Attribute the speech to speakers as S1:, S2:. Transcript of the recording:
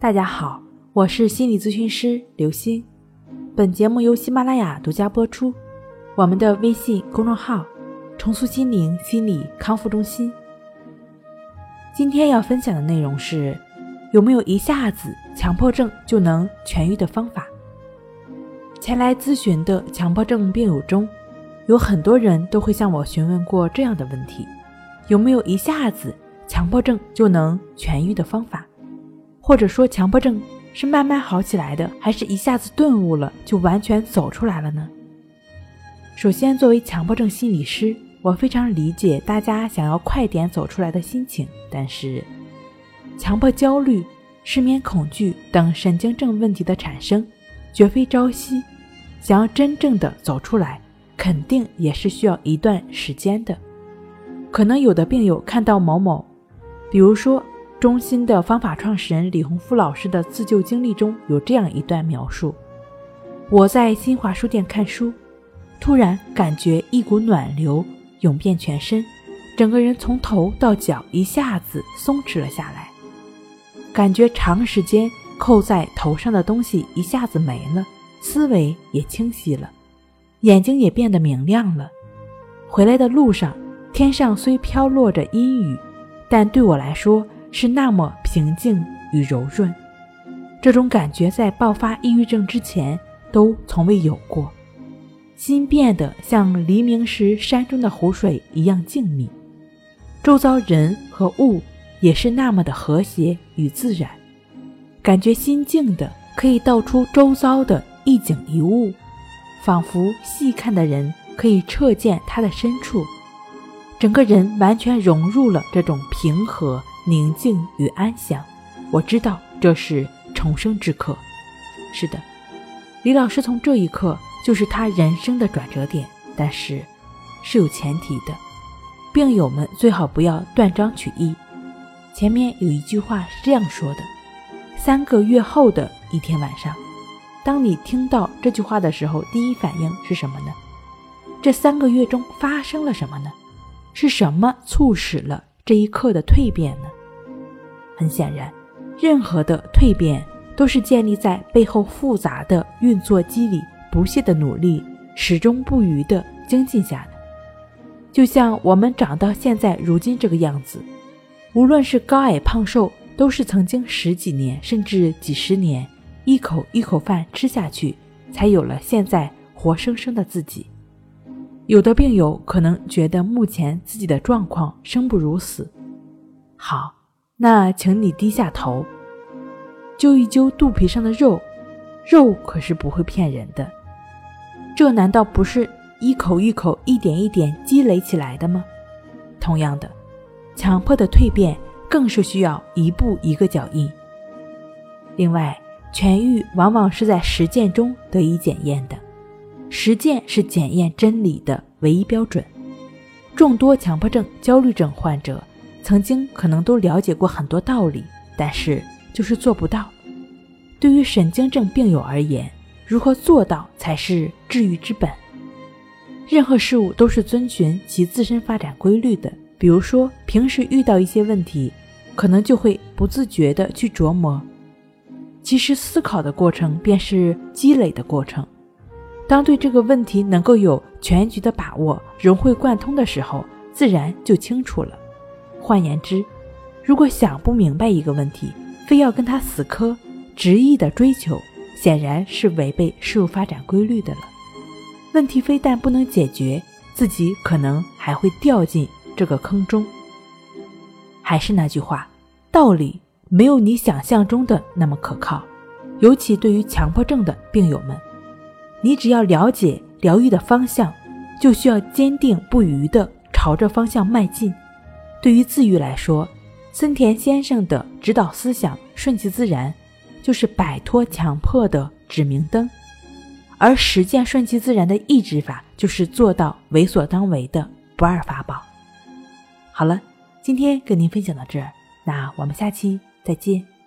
S1: 大家好，我是心理咨询师刘星。本节目由喜马拉雅独家播出。我们的微信公众号“重塑心灵心理康复中心”。今天要分享的内容是：有没有一下子强迫症就能痊愈的方法？前来咨询的强迫症病友中，有很多人都会向我询问过这样的问题：有没有一下子强迫症就能痊愈的方法？或者说，强迫症是慢慢好起来的，还是一下子顿悟了就完全走出来了呢？首先，作为强迫症心理师，我非常理解大家想要快点走出来的心情。但是，强迫焦虑、失眠恐惧等神经症问题的产生，绝非朝夕。想要真正的走出来，肯定也是需要一段时间的。可能有的病友看到某某，比如说。中心的方法创始人李洪福老师的自救经历中有这样一段描述：我在新华书店看书，突然感觉一股暖流涌遍全身，整个人从头到脚一下子松弛了下来，感觉长时间扣在头上的东西一下子没了，思维也清晰了，眼睛也变得明亮了。回来的路上，天上虽飘落着阴雨，但对我来说，是那么平静与柔润，这种感觉在爆发抑郁症之前都从未有过。心变得像黎明时山中的湖水一样静谧，周遭人和物也是那么的和谐与自然，感觉心静的可以道出周遭的一景一物，仿佛细看的人可以彻见它的深处，整个人完全融入了这种平和。宁静与安详，我知道这是重生之刻。是的，李老师从这一刻就是他人生的转折点，但是是有前提的，病友们最好不要断章取义。前面有一句话是这样说的：三个月后的一天晚上，当你听到这句话的时候，第一反应是什么呢？这三个月中发生了什么呢？是什么促使了这一刻的蜕变呢？很显然，任何的蜕变都是建立在背后复杂的运作机理、不懈的努力、始终不渝的精进下的。就像我们长到现在如今这个样子，无论是高矮胖瘦，都是曾经十几年甚至几十年一口一口饭吃下去，才有了现在活生生的自己。有的病友可能觉得目前自己的状况生不如死，好。那，请你低下头，揪一揪肚皮上的肉，肉可是不会骗人的。这难道不是一口一口、一点一点积累起来的吗？同样的，强迫的蜕变更是需要一步一个脚印。另外，痊愈往往是在实践中得以检验的，实践是检验真理的唯一标准。众多强迫症、焦虑症患者。曾经可能都了解过很多道理，但是就是做不到。对于神经症病友而言，如何做到才是治愈之本。任何事物都是遵循其自身发展规律的。比如说，平时遇到一些问题，可能就会不自觉地去琢磨。其实思考的过程便是积累的过程。当对这个问题能够有全局的把握、融会贯通的时候，自然就清楚了。换言之，如果想不明白一个问题，非要跟他死磕、执意的追求，显然是违背事物发展规律的了。问题非但不能解决，自己可能还会掉进这个坑中。还是那句话，道理没有你想象中的那么可靠，尤其对于强迫症的病友们，你只要了解疗愈的方向，就需要坚定不渝地朝着方向迈进。对于自愈来说，森田先生的指导思想“顺其自然”就是摆脱强迫的指明灯，而实践顺其自然的意志法就是做到为所当为的不二法宝。好了，今天跟您分享到这儿，那我们下期再见。